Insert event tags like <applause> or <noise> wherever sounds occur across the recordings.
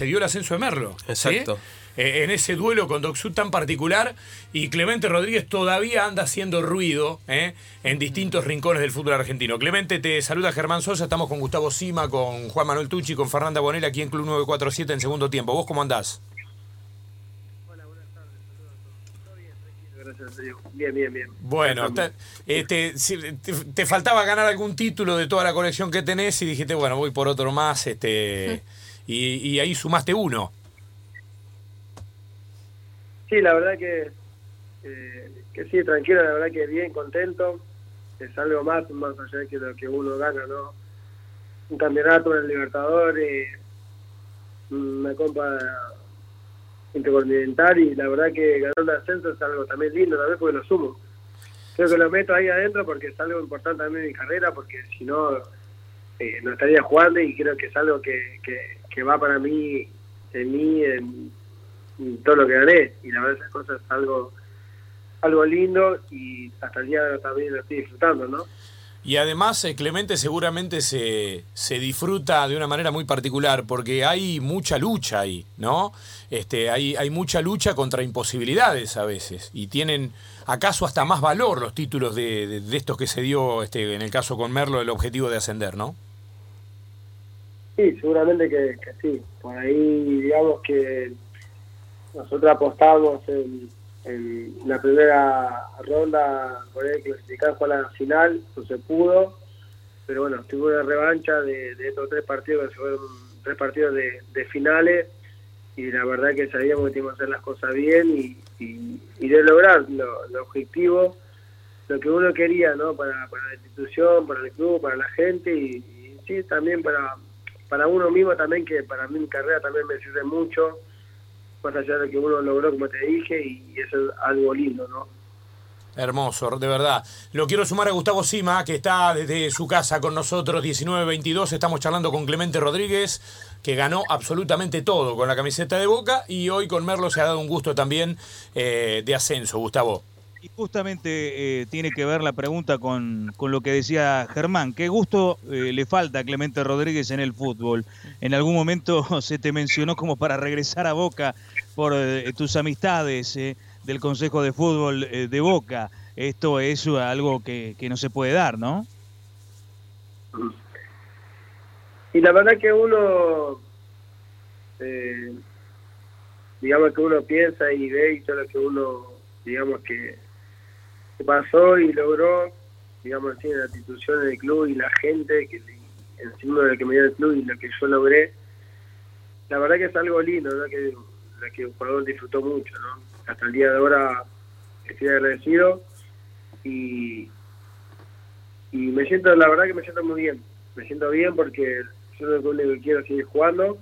se dio el ascenso de Merlo. ¿sí? Exacto. Eh, en ese duelo con Doxud tan particular y Clemente Rodríguez todavía anda haciendo ruido ¿eh? en distintos rincones del fútbol argentino. Clemente, te saluda Germán Sosa, estamos con Gustavo Sima, con Juan Manuel Tucci, con Fernanda Bonella aquí en Club 947 en segundo tiempo. ¿Vos cómo andás? Hola, buenas tardes. Saludos a todos. Todo bien, tranquilo, gracias a Dios. Bien, bien, bien. Bueno, te, este, si- te, te faltaba ganar algún título de toda la colección que tenés y dijiste, bueno, voy por otro más, este, <laughs> y, y ahí sumaste uno. Sí, la verdad que, eh, que sí, tranquilo, la verdad que bien, contento. Es algo más, más allá de que lo que uno gana, ¿no? Un campeonato, una Libertadores, una Copa Intercontinental y la verdad que ganar un ascenso es algo también lindo también porque lo sumo. Creo que lo meto ahí adentro porque es algo importante también en mi carrera porque si no, eh, no estaría jugando y creo que es algo que, que, que va para mí, en mí, en, todo lo que gané. Y la verdad esas cosas es algo algo lindo y hasta el día de también lo estoy disfrutando, ¿no? Y además, eh, Clemente seguramente se, se disfruta de una manera muy particular porque hay mucha lucha ahí, ¿no? Este, hay, hay mucha lucha contra imposibilidades a veces y tienen acaso hasta más valor los títulos de, de- de estos que se dio, este, en el caso con Merlo, el objetivo de ascender, ¿no? Sí, seguramente que, sí. Por ahí, digamos que nosotros apostamos en, la primera ronda por ahí clasificar fue a la final, no se pudo. Pero bueno, tuvo una revancha de, estos tres partidos, que fueron tres partidos de, de finales. Y la verdad que sabíamos que teníamos que hacer las cosas bien y, y, de lograr lo, objetivo, lo que uno quería, ¿no? Para, para la institución, para el club, para la gente y sí, también para, para uno mismo también, que para mi carrera también me sirve mucho, más allá de que uno logró, como te dije, y es algo lindo, ¿no? Hermoso, de verdad. Lo quiero sumar a Gustavo Sima, que está desde su casa con nosotros, 19-22. Estamos charlando con Clemente Rodríguez, que ganó absolutamente todo con la camiseta de Boca. Y hoy con Merlo se ha dado un gusto también eh, de ascenso, Gustavo. Y justamente eh, tiene que ver la pregunta con, con lo que decía Germán. ¿Qué gusto eh, le falta a Clemente Rodríguez en el fútbol? En algún momento <laughs> se te mencionó como para regresar a Boca por eh, tus amistades eh, del Consejo de Fútbol eh, de Boca. Esto es algo que, que no se puede dar, ¿no? Y la verdad que uno, digamos que uno piensa y ve y todo lo que uno, digamos que, que pasó y logró, digamos así, en la institución del club y la gente, que encima de lo que me dio el club y lo que yo logré, la verdad que es algo lindo, ¿no? que, lo que el jugador disfrutó mucho, ¿no? Hasta el día de ahora estoy agradecido y, y me siento, la verdad que me siento muy bien, me siento bien porque yo lo único que quiero seguir jugando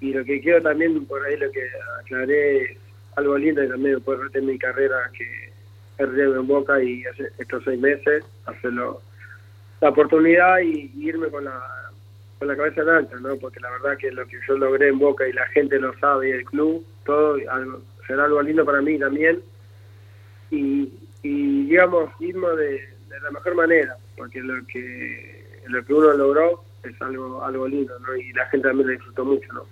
y lo que quiero también, por ahí lo que aclaré, algo lindo y también poder retener mi carrera que retenido en Boca y hace estos seis meses, hacerlo, la oportunidad y, irme con la con la cabeza en alta, ¿no? Porque la verdad que lo que yo logré en Boca y la gente lo sabe y el club, todo algo, será algo lindo para mí también y, y digamos irme de, de la mejor manera, porque lo que lo que uno logró es algo algo lindo, ¿no? Y la gente también lo disfrutó mucho, ¿no?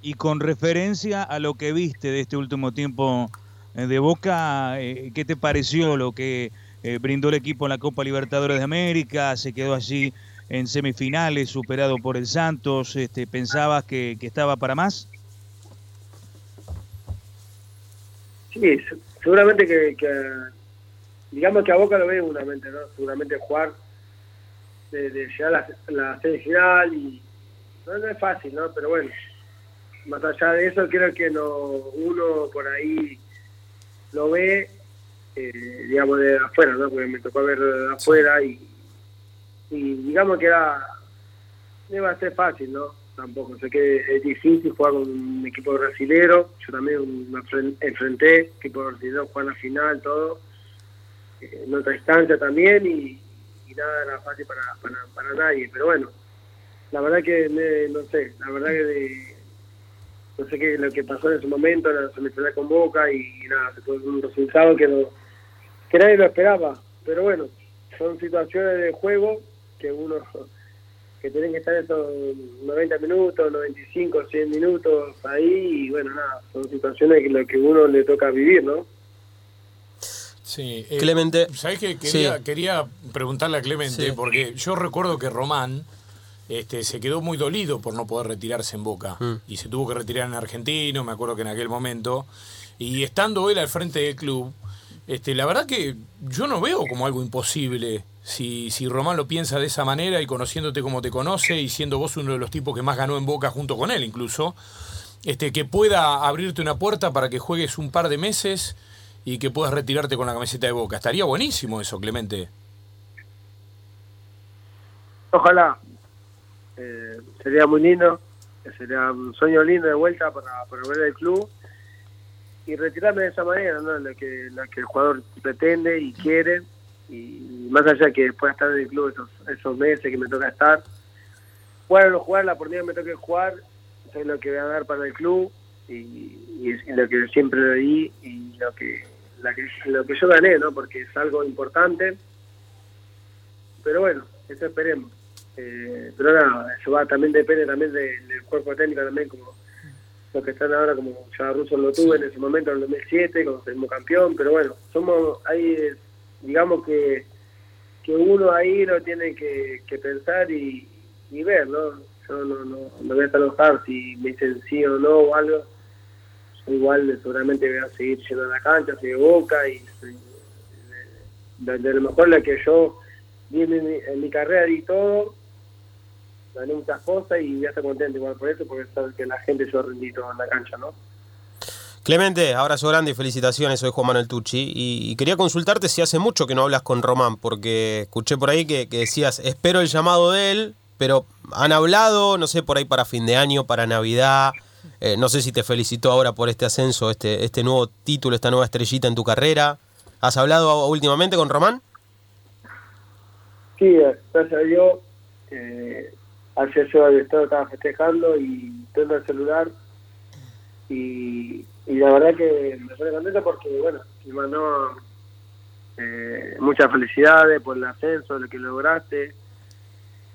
Y con referencia a lo que viste de este último tiempo de Boca, eh, ¿qué te pareció lo que eh, brindó el equipo en la Copa Libertadores de América? Se quedó allí en semifinales, superado por el Santos. Este, ¿Pensabas que, que estaba para más? Sí, se- seguramente que, que- digamos que a Boca lo ve seguramente, ¿no? Seguramente jugar de, de llegar a la, la semifinal y no, no es fácil, ¿no? Pero bueno, más allá de eso creo que no uno por ahí lo ve, eh, digamos, de afuera, ¿no? Porque me tocó verlo de afuera y, y digamos que era, no iba a ser fácil, ¿no? Tampoco, sé que es difícil jugar con un equipo brasilero, yo también me enfren- enfrenté, equipo brasilero, jugar la final, todo, eh, en otra instancia también y, y nada era fácil para, para, para nadie, pero bueno, la verdad que me- no sé, la verdad que de- no sé qué es lo que pasó en ese momento, la semifinal con Boca y, nada, se fue un resultado que no que nadie lo esperaba, pero bueno, son situaciones de juego que uno <laughs> que tienen que estar esos 90 minutos, 95, 100 minutos ahí y bueno, nada, son situaciones que lo que uno le toca vivir, ¿no? Sí, eh, Clemente. ¿Sabés que quería, Sí. quería preguntarle a Clemente? Sí. Porque yo recuerdo que Román este, se quedó muy dolido por no poder retirarse en Boca. Mm. Y se tuvo que retirar en Argentino, me acuerdo que en aquel momento. Y estando él al frente del club, este, la verdad que yo no veo como algo imposible. Si, si Román lo piensa de esa manera y conociéndote como te conoce y siendo vos uno de los tipos que más ganó en Boca junto con él incluso, este, que pueda abrirte una puerta para que juegues un par de meses y que puedas retirarte con la camiseta de Boca. Estaría buenísimo eso, Clemente. Ojalá. Eh, sería muy lindo, sería un sueño lindo de vuelta para, para ver el club y retirarme de esa manera, ¿no? Lo que, lo que el jugador pretende y quiere y más allá que pueda estar en el club esos, esos meses que me toca estar, jugar o no jugar, la oportunidad que me toque jugar, es lo que voy a dar para el club y, lo que siempre le di y lo que, la que lo que yo gané, ¿no? Porque es algo importante pero bueno, eso esperemos. Eh, pero nada, eso va también depende también de- del cuerpo técnico también, como los que están ahora, como ya Russo lo tuve en ese momento, en el 2007, cuando salimos campeón, pero bueno, somos ahí, eh, digamos que, que uno ahí lo tiene que, que pensar y, y ver, ¿no? Yo no, no, no voy a estar enojado si me dicen sí o no o algo. Yo igual seguramente voy a seguir yendo a la cancha, soy de boca y de, de lo mejor la que yo vi en mi, en mi carrera y todo, gané muchas cosas y ya estoy contento igual por eso, porque sabes que la gente yo rendí todo en la cancha, ¿no? Clemente, abrazo grande y felicitaciones. Soy Juan Manuel Tucci. Y, y quería consultarte si hace mucho que no hablas con Román, porque escuché por ahí que, que decías, espero el llamado de él, pero han hablado, no sé, por ahí para fin de año, para Navidad. Eh, no sé si te felicitó ahora por este ascenso, este, este nuevo título, esta nueva estrellita en tu carrera. ¿Has hablado últimamente con Román? Sí, gracias a Dios, eh, ayer yo el estado estaba festejando y tengo el celular y, y la verdad que me estoy contento porque, bueno, me mandó eh, muchas felicidades por el ascenso, lo que lograste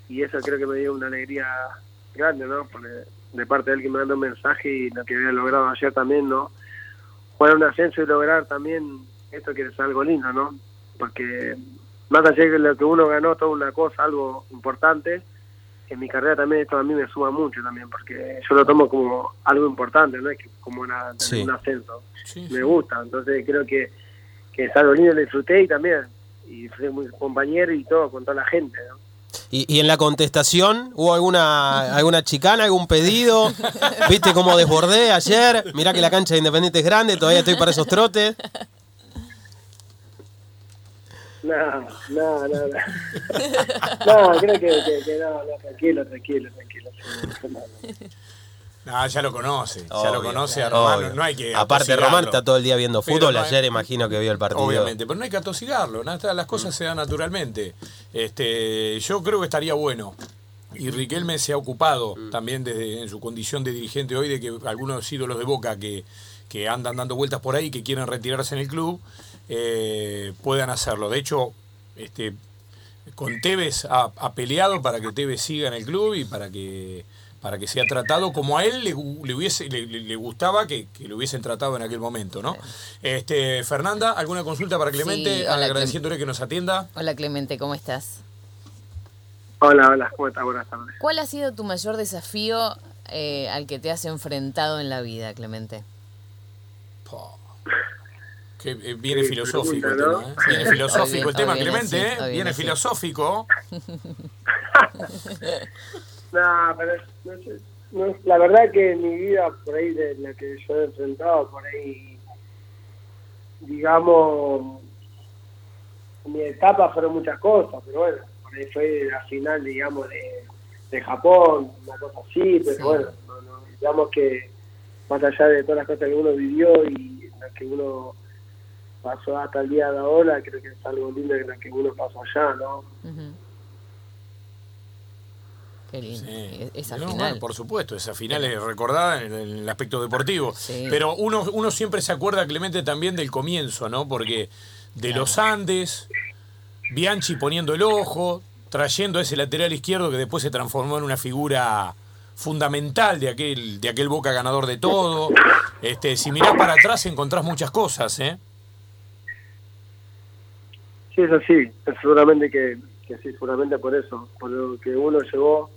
y eso creo que me dio una alegría grande, ¿no? Porque de parte de él que me mandó un mensaje y lo que había logrado ayer también, ¿no? Jugar un ascenso y lograr también esto que es algo lindo, ¿no? Porque más allá de lo que uno ganó, toda una cosa, algo importante, en mi carrera también esto a mí me suma mucho también, porque yo lo tomo como algo importante, no es que como una, Sí. un ascenso. Sí, Me gusta, entonces creo que, que es algo lindo, lo disfruté y también, y fui muy compañero y todo, con toda la gente, ¿no? Y, y en la contestación, ¿hubo alguna, alguna chicana, algún pedido? ¿Viste cómo desbordé ayer? Mirá que la cancha de Independiente es grande, todavía estoy para esos trotes. No, no, no, no. <laughs> no, creo que, que, que no, no, tranquilo, tranquilo, tranquilo. No, ya lo conoce, ya lo conoce a. Román, no, no hay que Aparte. Román está todo el día viendo fútbol. Ayer imagino que vio el partido. Obviamente, pero no hay que atosigarlo, las cosas se dan naturalmente. Este, yo creo que estaría bueno. Y Riquelme se ha ocupado también desde en su condición de dirigente hoy de que algunos ídolos de Boca que, que andan dando vueltas por ahí, que quieren retirarse en el club, eh, puedan hacerlo. De hecho, este, con Tevez ha, ha peleado para que Tevez siga en el club y para que para que sea tratado como a él le, hubiese le, gustaba que, que lo hubiesen tratado en aquel momento, ¿no? Este, Fernanda, ¿alguna consulta para Clemente? Sí, hola, Agradeciéndole que nos atienda. Hola Clemente, ¿cómo estás? Hola, hola, ¿cómo estás? Buenas tardes. ¿Cuál ha sido tu mayor desafío eh, al que te has enfrentado en la vida, Clemente? Po. Que, eh, viene filosófico el tema. ¿eh? Viene filosófico el tema, Clemente, ¿eh? Viene filosófico. <laughs> No, pero no sé, no- la verdad que mi vida, por ahí, de la que yo he enfrentado, por ahí, digamos, en mi etapa fueron muchas cosas, pero bueno, por ahí fue la final, digamos, de, de Japón, una cosa así, pero Sí. bueno, no, no, digamos que más allá de todas las cosas que uno vivió y lo que uno pasó hasta el día de ahora, creo que es algo lindo que lo que uno pasó allá, ¿no? Qué lindo. Sí. Esa No, final. bueno, por supuesto, esa final es recordada en el, aspecto deportivo. Sí. Pero uno, uno siempre se acuerda, Clemente, también del comienzo, ¿no? Porque de los Andes, Bianchi poniendo el ojo, trayendo a ese lateral izquierdo que después se transformó en una figura fundamental de aquel, de aquel Boca ganador de todo. Este, si mirás para atrás encontrás muchas cosas, ¿eh? Sí, es así. Seguramente que, que sí, seguramente por eso. Por lo que uno llegó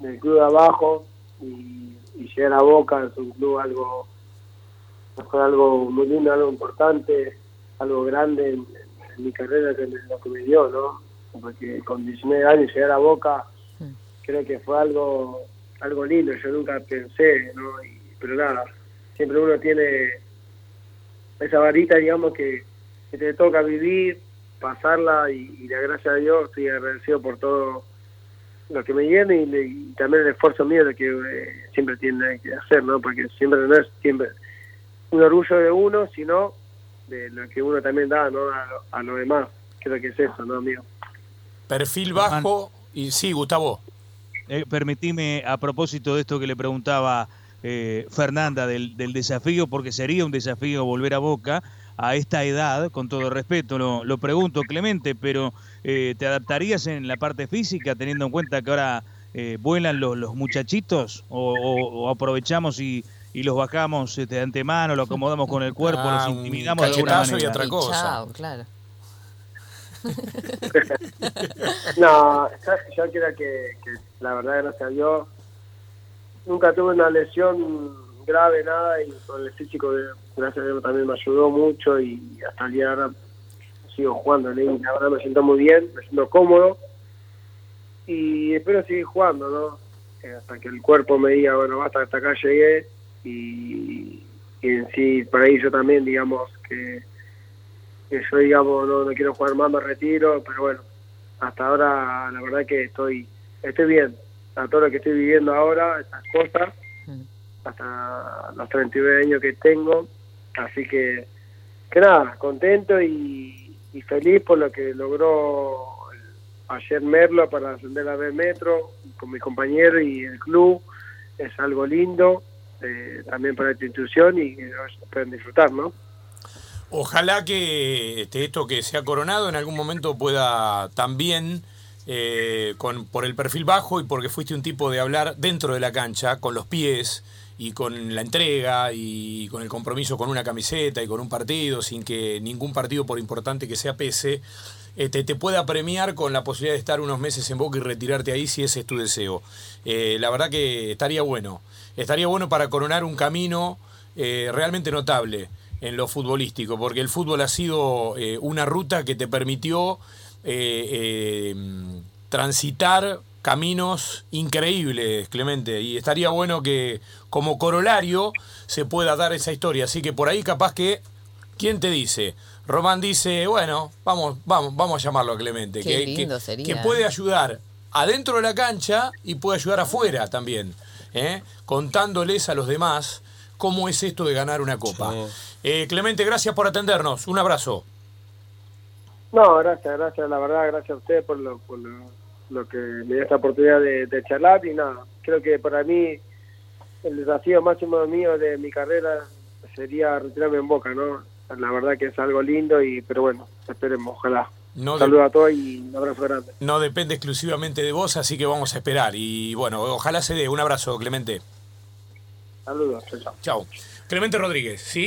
del club de abajo y, y llegar a Boca es un club algo fue algo muy lindo, algo importante, algo grande en, en mi carrera que lo que me dio, ¿no? Porque con 19 años llegar a Boca creo que fue algo algo lindo, yo nunca pensé, ¿no? Y, pero nada, siempre uno tiene esa varita, digamos, que, que te toca vivir, pasarla y, y la gracias a Dios estoy agradecido por todo lo que me viene y, le- y también el esfuerzo mío de que eh, siempre tiene que hacer, ¿no? Porque siempre no es siempre un orgullo de uno, sino de lo que uno también da, ¿no? A, lo- a lo demás. Creo que es eso, ¿no, amigo? Perfil bajo y sí, Gustavo. Eh, permitime, a propósito de esto que le preguntaba eh, Fernanda del, del desafío, porque sería un desafío volver a Boca a esta edad, con todo respeto, lo, lo pregunto Clemente, pero eh, ¿te adaptarías en la parte física teniendo en cuenta que ahora eh, vuelan los, los muchachitos o, o- o aprovechamos y, y los bajamos este, de antemano, lo acomodamos con el cuerpo, Ah, los un intimidamos de alguna cachetazo y manera? otra Y cosa. chao, claro. <laughs> No, yo creo que, que la verdad, gracias a Dios, nunca tuve una lesión grave, nada, y con el físico, de- gracias a Dios, también me ayudó mucho y hasta el día de ahora sigo jugando. ¿no? Y La verdad me siento muy bien, me siento cómodo y espero seguir jugando, ¿no? Eh, hasta que el cuerpo me diga, bueno, basta, hasta acá llegué y, y en sí, por ahí yo también, digamos, que, que yo, digamos, no, no quiero jugar más, me retiro, pero bueno, hasta ahora la verdad que estoy estoy bien a todo lo que estoy viviendo ahora estas cosas hasta los 39 años que tengo así que nada contento y, y feliz por lo que logró ayer Merlo para ascender a B Metro con mi compañero y el club es algo lindo eh, también para esta institución y pueden disfrutar ¿no? Ojalá que este, esto que se ha coronado en algún momento pueda también, eh, con, por el perfil bajo y porque fuiste un tipo de hablar dentro de la cancha, con los pies y con la entrega y con el compromiso con una camiseta y con un partido, sin que ningún partido, por importante que sea, pese, este, te pueda premiar con la posibilidad de estar unos meses en Boca y retirarte ahí si ese es tu deseo. Eh, la verdad que estaría bueno. Estaría bueno para coronar un camino eh, realmente notable en lo futbolístico, porque el fútbol ha sido eh, una ruta que te permitió transitar caminos increíbles, Clemente, y estaría bueno que como corolario se pueda dar esa historia, así que por ahí capaz que, ¿quién te dice? Román dice, bueno, vamos, vamos, vamos a llamarlo a Clemente, Qué que, lindo que- sería. que puede ayudar adentro de la cancha y puede ayudar afuera también, ¿eh? contándoles a los demás cómo es esto de ganar una copa. Sí. Eh, Clemente, gracias por atendernos. Un abrazo. No, gracias, gracias, la verdad, gracias a usted por lo, por lo, lo que me dio esta oportunidad de, de charlar y nada, creo que para mí el desafío máximo mío de mi carrera sería retirarme en Boca, ¿no? La verdad que es algo lindo y, pero bueno, esperemos, ojalá. No, Un de- saludo a todos y un abrazo grande. no depende exclusivamente de vos, así que vamos a esperar. Y bueno, ojalá se dé. Un abrazo, Clemente. Saludos. Chao. Clemente Rodríguez, ¿sí?